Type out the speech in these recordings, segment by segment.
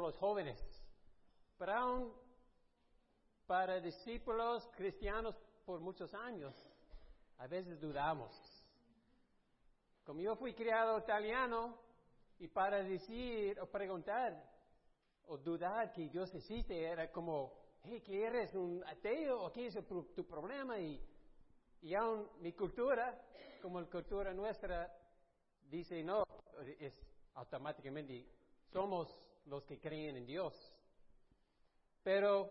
los jóvenes, aún para discípulos cristianos por muchos años, a veces dudamos. Como yo fui criado italiano, y para decir o preguntar o dudar que Dios existe era como, hey, ¿qué eres? ¿Un ateo? ¿O qué es tu problema? Y, y aún mi cultura, como la cultura nuestra, dice, no, es automáticamente, somos los que creen en Dios. Pero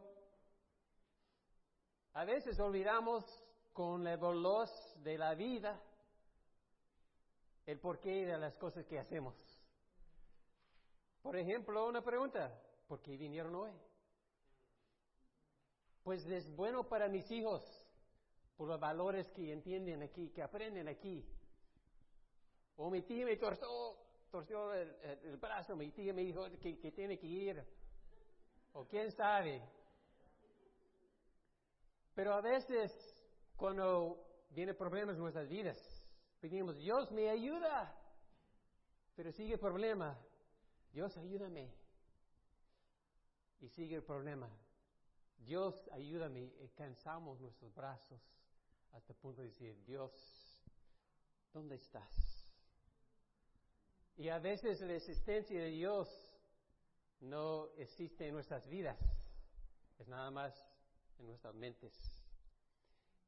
a veces olvidamos con la veloz de la vida el porqué de las cosas que hacemos. Por ejemplo, una pregunta, ¿por qué vinieron hoy? Pues es bueno para mis hijos, por los valores que entienden aquí, que aprenden aquí. O mi tía me torció, torció el, brazo, mi tía me dijo que, que tiene que ir. O quién sabe. Pero a veces, cuando vienen problemas en nuestras vidas, pedimos, Dios me ayuda. Pero sigue el problema. Dios ayúdame. Y sigue el problema. Dios ayúdame. Y cansamos nuestros brazos hasta el punto de decir, Dios, ¿dónde estás? Y a veces la existencia de Dios no existe en nuestras vidas, es nada más en nuestras mentes.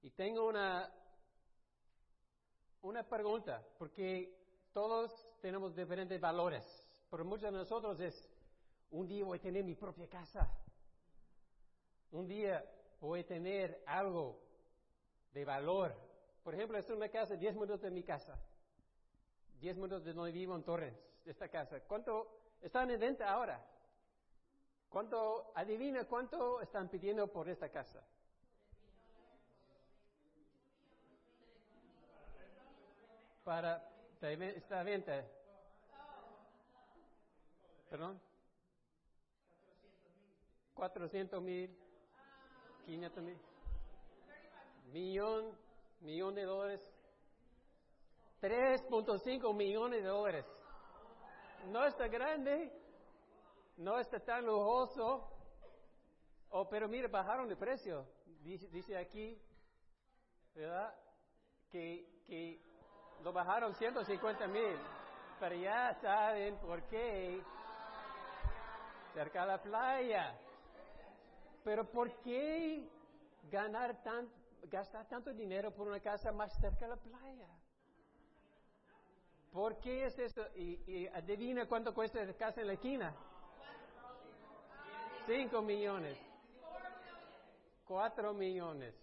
Y tengo una, una pregunta, porque todos tenemos diferentes valores. Pero muchos de nosotros es, un día voy a tener mi propia casa. Un día voy a tener algo de valor. Por ejemplo, es una casa, 10 minutos de mi casa. 10 minutos de donde vivo en Torrens, de esta casa. ¿Cuánto están en venta ahora? ¿Cuánto, adivina cuánto están pidiendo por esta casa? Para esta venta. ¿Perdón? 400 mil, 500 mil, millón, millón de dólares, 3.5 millones de dólares. No está grande, no está tan lujoso, oh, pero mire, bajaron de precio. Dice, aquí, ¿verdad? Que, que lo bajaron 150 mil, pero ya saben por qué cerca de la playa. Pero ¿por qué ganar gastar tanto dinero por una casa más cerca de la playa? ¿Por qué es eso? Y, adivina cuánto cuesta esa casa en la esquina. Cinco millones. Cuatro millones.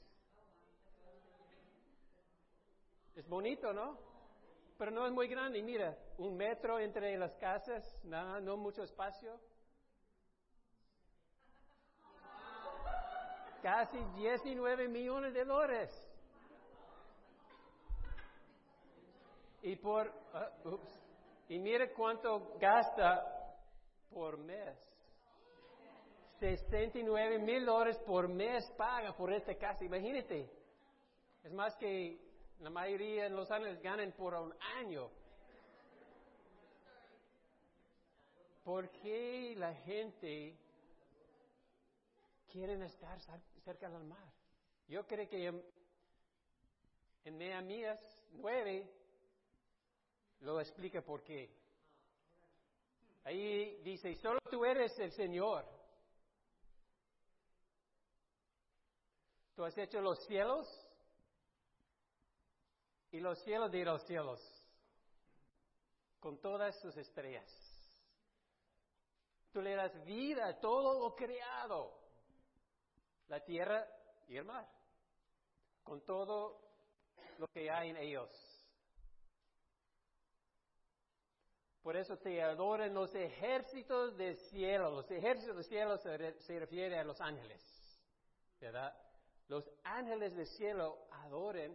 Es bonito, ¿no? Pero no es muy grande. Mira, un metro entre las casas, nada, no mucho espacio. casi 19 millones de dólares. Y por, ah, y mire cuánto gasta por mes. 69 mil dólares por mes paga por esta casa. Imagínate. Es más que la mayoría en Los Ángeles ganan por un año. ¿Por qué la gente quieren estar cerca del mar. Yo creo que en, en Nehemías 9 lo explica por qué. Ahí dice, solo tú eres el Señor. Tú has hecho los cielos y los cielos de los cielos, con todas sus estrellas. Tú le das vida a todo lo creado la tierra y el mar, con todo lo que hay en ellos. Por eso te adoran los ejércitos del cielo. Los ejércitos del cielo se, se refiere a los ángeles, ¿verdad? Los ángeles del cielo adoren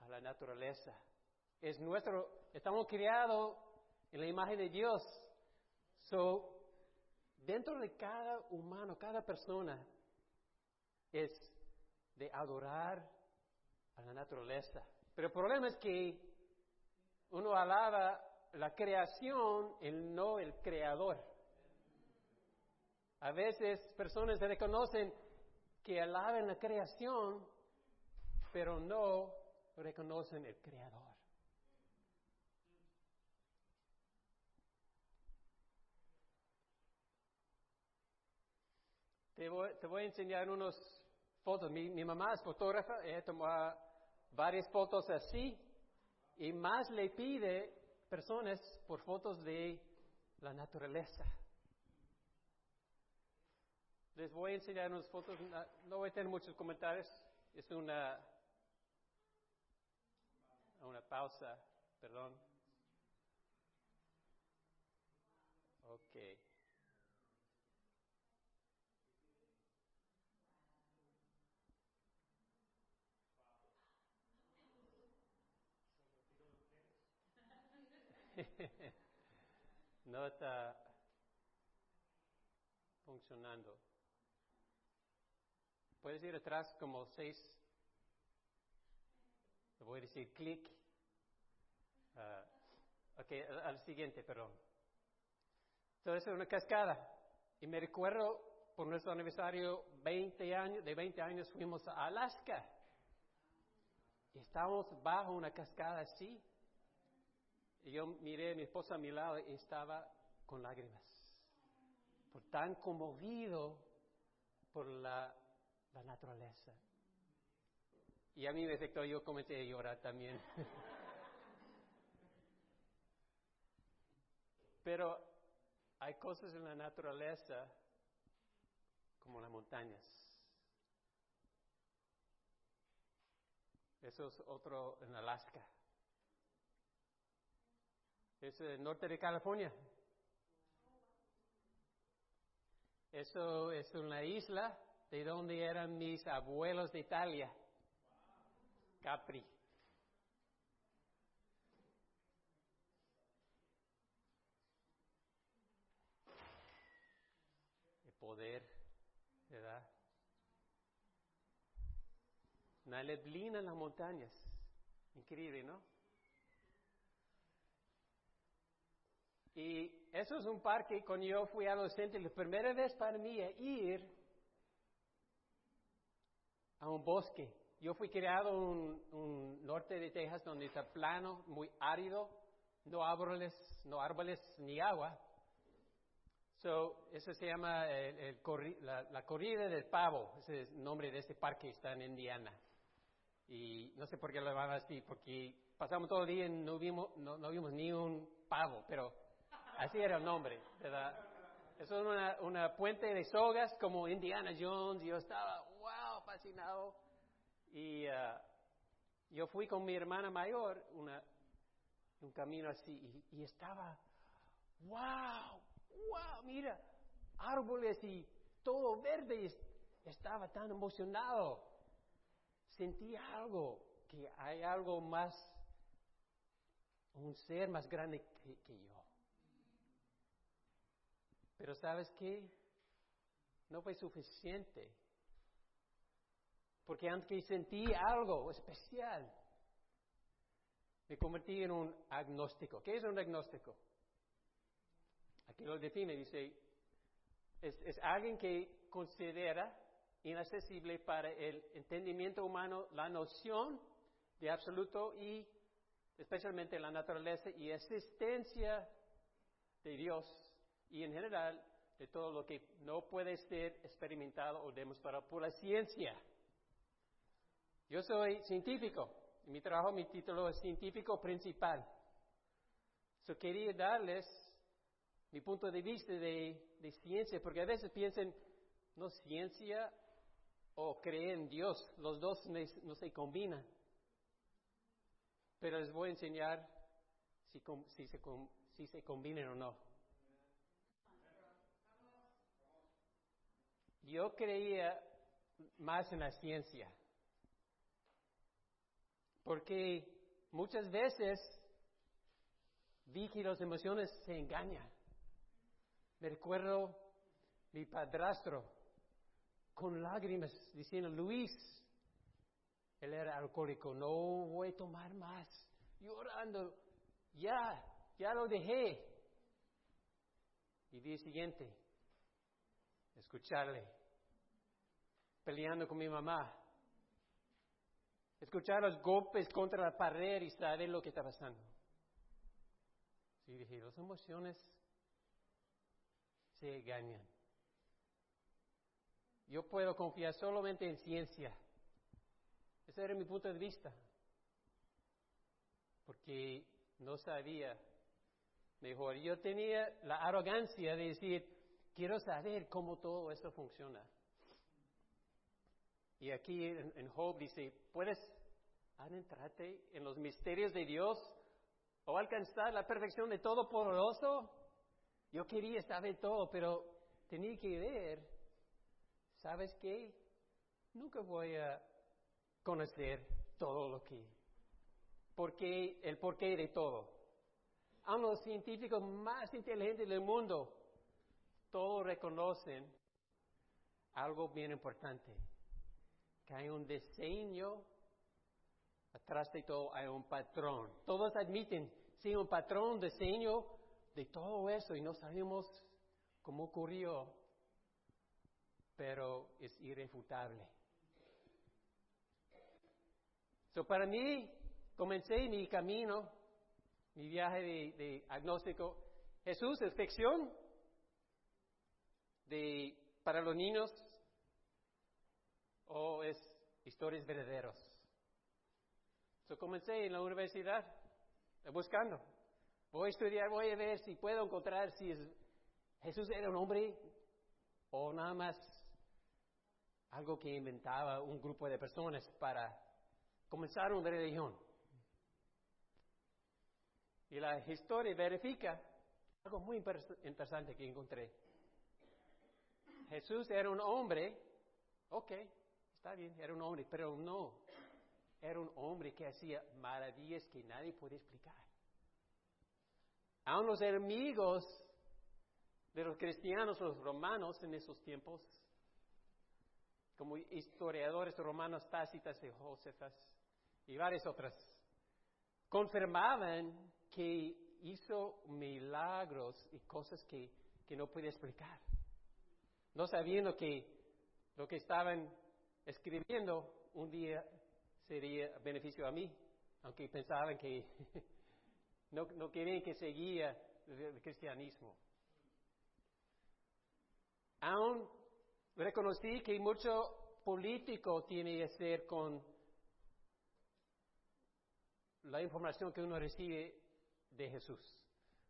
a la naturaleza. Es nuestro, estamos criados en la imagen de Dios. So, dentro de cada humano, cada persona, es de adorar a la naturaleza. Pero el problema es que uno alaba la creación y no el creador. A veces personas reconocen que alaban la creación, pero no reconocen el creador. Te voy, te voy a enseñar unas fotos. Mi, mi mamá es fotógrafa, ella tomó varias fotos así y más le pide personas por fotos de la naturaleza. Les voy a enseñar unas fotos, no voy a tener muchos comentarios, es una, una pausa, perdón. Ok. no está funcionando. Puedes ir atrás como seis, le voy a decir clic. Uh, al, siguiente, perdón. Entonces es una cascada. Y me recuerdo por nuestro aniversario 20 años, de 20 años fuimos a Alaska. Y estábamos bajo una cascada así. Y yo miré a mi esposa a mi lado y estaba con lágrimas. Por tan conmovido por la, naturaleza. Y a mí me afectó, yo comencé a llorar también. Pero hay cosas en la naturaleza como las montañas. Eso es otro en Alaska es el norte de California. Eso es una isla de donde eran mis abuelos de Italia, Capri. El poder, ¿verdad? Una neblina en las montañas. Increíble, ¿no? Y eso es un parque, cuando yo fui adolescente, la primera vez para mí ir a un bosque. Yo fui criado en un norte de Texas donde está plano, muy árido, no árboles, no árboles ni agua. So, eso se llama la, corrida del pavo, ese es el nombre de este parque, está en Indiana. Y no sé por qué lo llaman así, porque pasamos todo el día y no vimos, no, no vimos ni un pavo, pero Así era el nombre, ¿verdad? Eso es una, una puente de sogas como Indiana Jones. Yo estaba, wow, fascinado. Y uh, yo fui con mi hermana mayor una, un camino así y, estaba, wow, wow, mira, árboles y todo verde. Y estaba tan emocionado. Sentí algo, que hay algo más, un ser más grande que yo. Pero sabes qué? No fue suficiente. Porque aunque sentí algo especial, me convertí en un agnóstico. ¿Qué es un agnóstico? Aquí lo define, dice, es, es alguien que considera inaccesible para el entendimiento humano la noción de absoluto y especialmente la naturaleza y existencia de Dios y en general de todo lo que no puede ser experimentado o demostrado por la ciencia. Yo soy científico, y mi trabajo, mi título es científico principal. So quería darles mi punto de vista de, de ciencia, porque a veces piensan, no ciencia o creen en Dios, los dos no se combinan. Pero les voy a enseñar si, si, se, si se combinan o no. Yo creía más en la ciencia, porque muchas veces vi que las emociones se engañan. Me recuerdo mi padrastro con lágrimas diciendo, Luis, él era alcohólico, no voy a tomar más, llorando, ya, ya lo dejé. Y día siguiente, escucharle, peleando con mi mamá, escuchar los golpes contra la pared y saber lo que está pasando. Sí, dije, las emociones se engañan. Yo puedo confiar solamente en ciencia. Ese era mi punto de vista. Porque no sabía mejor. Yo tenía la arrogancia de decir, quiero saber cómo todo esto funciona. Y aquí en, en Job dice, ¿puedes adentrarte en los misterios de Dios o alcanzar la perfección de todo poderoso? Yo quería saber todo, pero tenía que ver, ¿sabes qué? Nunca voy a conocer todo lo que, porque, el porqué de todo. A los científicos más inteligentes del mundo, todos reconocen algo bien importante, que hay un diseño, atrás de todo hay un patrón. Todos admiten, sí, un patrón, diseño de todo eso y no sabemos cómo ocurrió, pero es irrefutable. So, para mí, comencé mi camino, mi viaje de, agnóstico. Jesús es ficción de, para los niños o es historias verdaderas. So, comencé en la universidad buscando. Voy a estudiar, voy a ver si puedo encontrar si Jesús era un hombre o nada más algo que inventaba un grupo de personas para comenzar una religión. Y la historia verifica algo muy interesante que encontré. Jesús era un hombre, ok, está bien, era un hombre, pero no, era un hombre que hacía maravillas que nadie puede explicar. Aún los enemigos de los cristianos, los romanos en esos tiempos, como historiadores romanos Tácitas y Josefas y varias otras, confirmaban que hizo milagros y cosas que, que no podía explicar. No sabiendo que lo que estaban escribiendo un día sería beneficio a mí, aunque pensaban que no, querían que seguía el cristianismo. Aún reconocí que mucho político tiene que ser con la información que uno recibe de Jesús.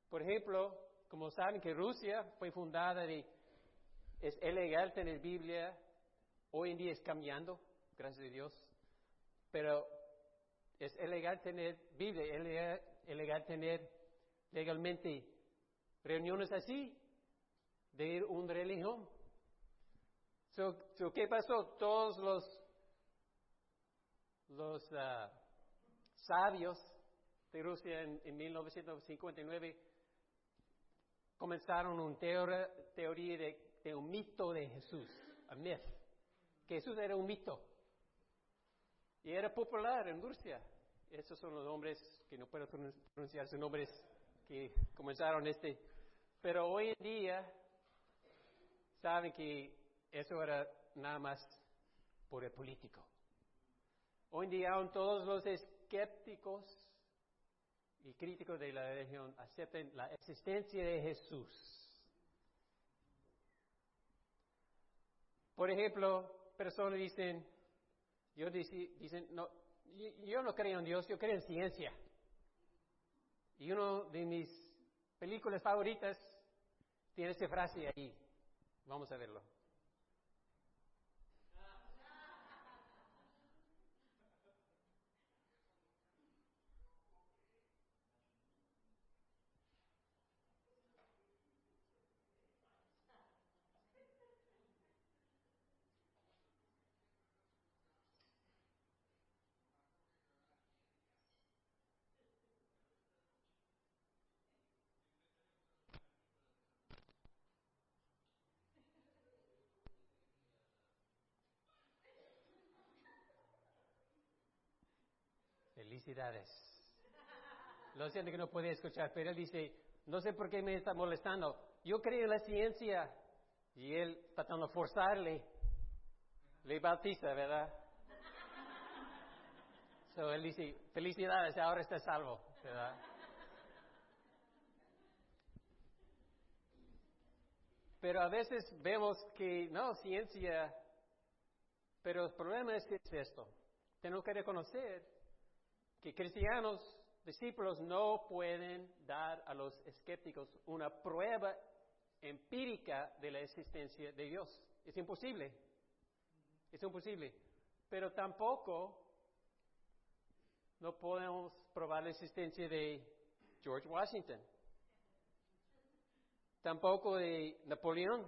Por ejemplo, como saben que Rusia fue fundada de, es ilegal tener Biblia, hoy en día es cambiando, gracias a Dios, pero es ilegal tener Biblia, es ilegal tener legalmente reuniones así de una religión. So, ¿Qué pasó? Todos los, los ah, sabios de Rusia en, 1959 comenzaron una teoría, teoría de, un mito de Jesús, a myth, Jesús era un mito. Y era popular en Rusia. Esos son los nombres que no puedo pronunciar, son nombres que comenzaron este. Pero hoy en día saben que eso era nada más por el político. Hoy en día aún todos los escépticos y críticos de la religión aceptan la existencia de Jesús. Por ejemplo, personas dicen, yo dicen, no, yo no creo en Dios, yo creo en ciencia. Y una de mis películas favoritas tiene esa frase ahí. Vamos a verlo. Felicidades. Lo siento que no puede escuchar, pero él dice, no sé por qué me está molestando. Yo creo en la ciencia. Y él tratando de forzarle, le bautiza, ¿verdad? So él dice, felicidades, ahora está salvo, ¿verdad? Pero a veces vemos que, no, ciencia, pero el problema es, es esto. Tenemos que reconocer que cristianos, discípulos, no pueden dar a los escépticos una prueba empírica de la existencia de Dios. Es imposible. Es imposible. Pero tampoco no podemos probar la existencia de George Washington. Tampoco de Napoleón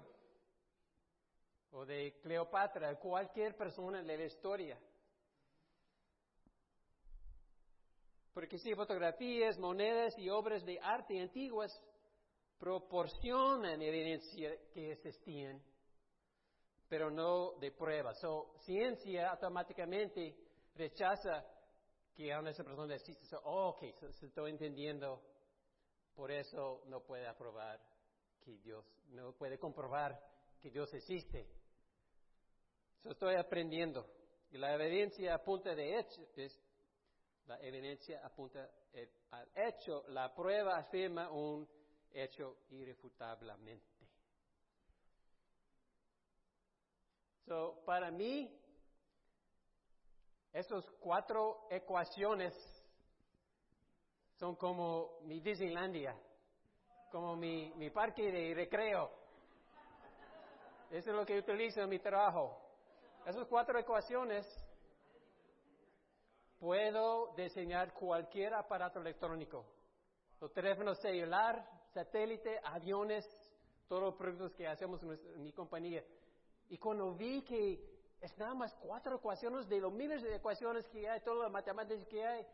o de Cleopatra, cualquier persona de la historia. Porque si fotografías, monedas y obras de arte antiguas proporcionan evidencia que existían, pero no de pruebas. So, ciencia automáticamente rechaza que aún esa persona existe. So, oh, ok, se estoy entendiendo. Por eso no puede aprobar que Dios, no puede comprobar que Dios existe. So, estoy aprendiendo. Y la evidencia apunta de hecho, es, la evidencia apunta eh, al hecho, la prueba afirma un hecho irrefutablemente. So, para mí, esas cuatro ecuaciones son como mi Disneylandia, como mi, mi parque de recreo. Eso es lo que utilizo en mi trabajo. Esas cuatro ecuaciones puedo diseñar cualquier aparato electrónico. Los teléfonos celular, satélite, aviones, todos los productos que hacemos en, mi compañía. Y cuando vi que es nada más cuatro ecuaciones de los miles de ecuaciones que hay, todas las matemáticas que hay,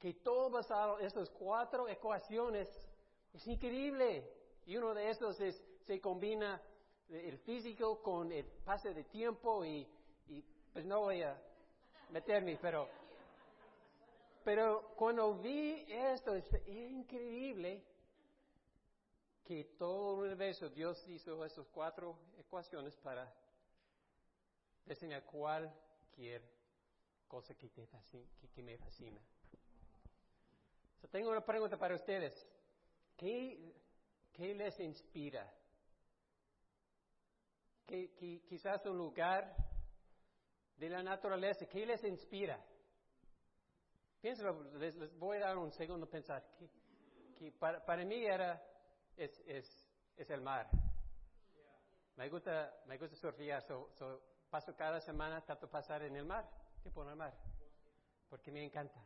que todas esas cuatro ecuaciones es increíble. Y uno de esos es, se combina el físico con el pase de tiempo y, y pues no voy a meterme, pero, pero cuando vi esto, es increíble que todo el universo, Dios hizo esas cuatro ecuaciones para diseñar cualquier cosa que, te fascina, que, me fascina. tengo una pregunta para ustedes. ¿Qué, qué les inspira? ¿Qué, quizás un lugar de la naturaleza, ¿qué les inspira? Piénselo, les, voy a dar un segundo a pensar. Que, para, para mí era es, es, es el mar. Me gusta, me gusta surfear, paso cada semana, trato pasar en el mar, tiempo en el mar, porque me encanta.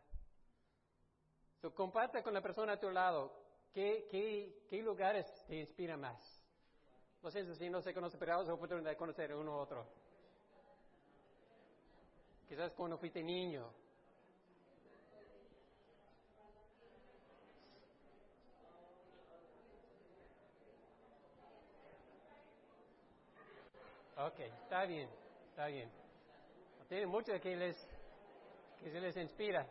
So, comparte con la persona a tu lado, ¿qué, qué, qué lugares te inspiran más? No sé si no se conoce, pero es oportunidad de conocer uno u otro. Quizás cuando fuiste niño, Ok, está bien, está bien. Tiene mucho que les, que se les inspira.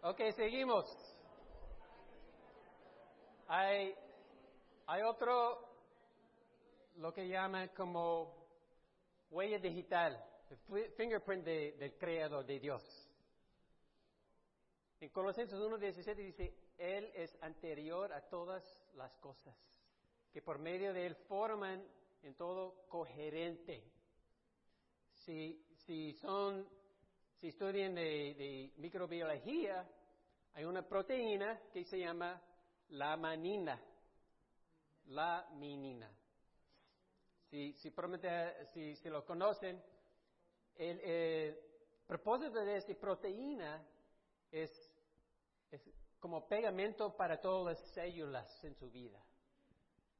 Ok, seguimos. Hay, hay otro, lo que llaman como huella digital, el fingerprint del creador de Dios. En Colosenses 1.17 dice, él es anterior a todas las cosas, que por medio de Él forman en todo coherente. Si, si son, si estudian de, microbiología, hay una proteína que se llama la manina. La minina. Si, si, si, si lo conocen, el, propósito de esta proteína es como pegamento para todas las células en su vida.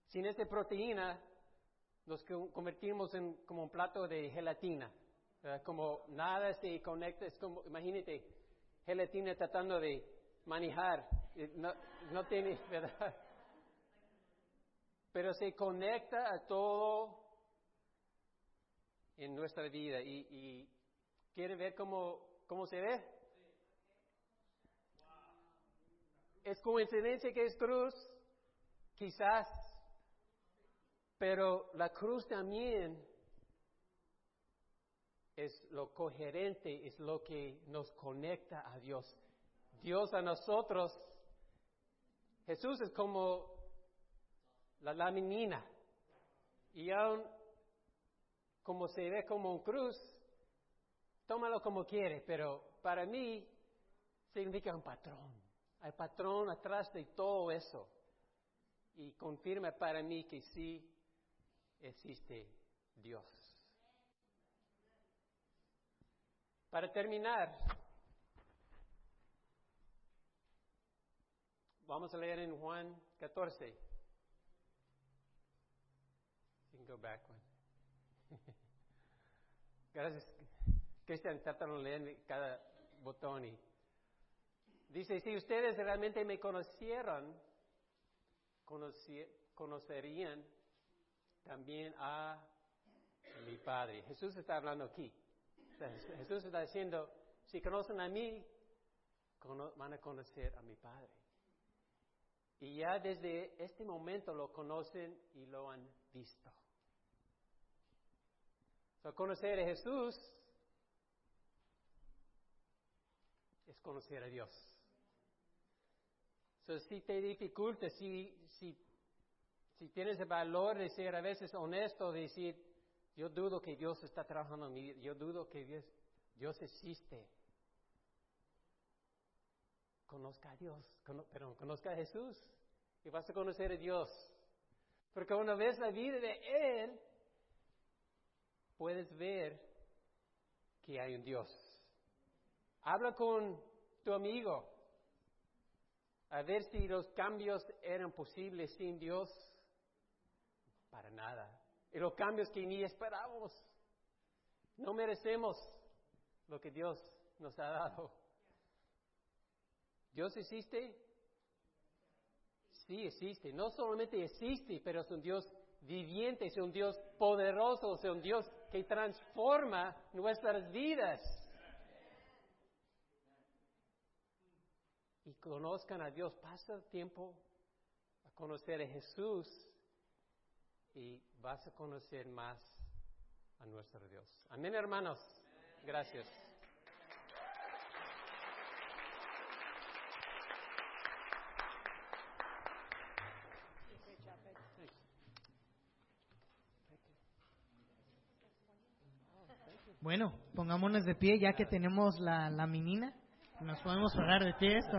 Sin esta proteína nos convertimos en como un plato de gelatina. Como nada se conecta, es como, imagínate, gelatina tratando de manejar, eh, no, no tiene, ¿verdad? Pero se conecta a todo en nuestra vida y, ¿Quiere ver cómo, cómo se ve? ¿Es coincidencia que es cruz? Quizás. Pero la cruz también es lo coherente, es lo que nos conecta a Dios. Dios a nosotros, Jesús es como la laminina. Y aún como se ve como un cruz, tómalo como quiere, pero para mí significa un patrón. Hay patrón atrás de todo eso. Y confirma para mí que sí existe Dios. Para terminar, vamos a leer en Juan 14. You can go back one. Gracias. Cristian, trataron de leer cada botón y dice, si ustedes realmente me conocieron, conocerían también a mi Padre. Jesús está hablando aquí. Jesús está diciendo, si conocen a mí, van a conocer a mi Padre. Y ya desde este momento lo conocen y lo han visto. conocer a Jesús es conocer a Dios. Si te dificulta, si, si, si tienes el valor de ser a veces honesto, de decir, yo dudo que Dios está trabajando en mí, yo dudo que Dios, Dios existe. Conozca a Dios, pero conozca a Jesús y vas a conocer a Dios. Porque una vez la vida de Él, puedes ver que hay un Dios. Habla con tu amigo a ver si los cambios eran posibles sin Dios. Para nada y los cambios que ni esperábamos. No merecemos lo que Dios nos ha dado. ¿Dios existe? Sí existe. No solamente existe, pero es un Dios viviente, es un Dios poderoso, es un Dios que transforma nuestras vidas. Y conozcan a Dios. Pasa tiempo a conocer a Jesús y vas a conocer más a nuestro Dios. Amén, hermanos. Gracias. Bueno, pongámonos de pie ya que tenemos la, la menina. Nos podemos parar de pie. Esto.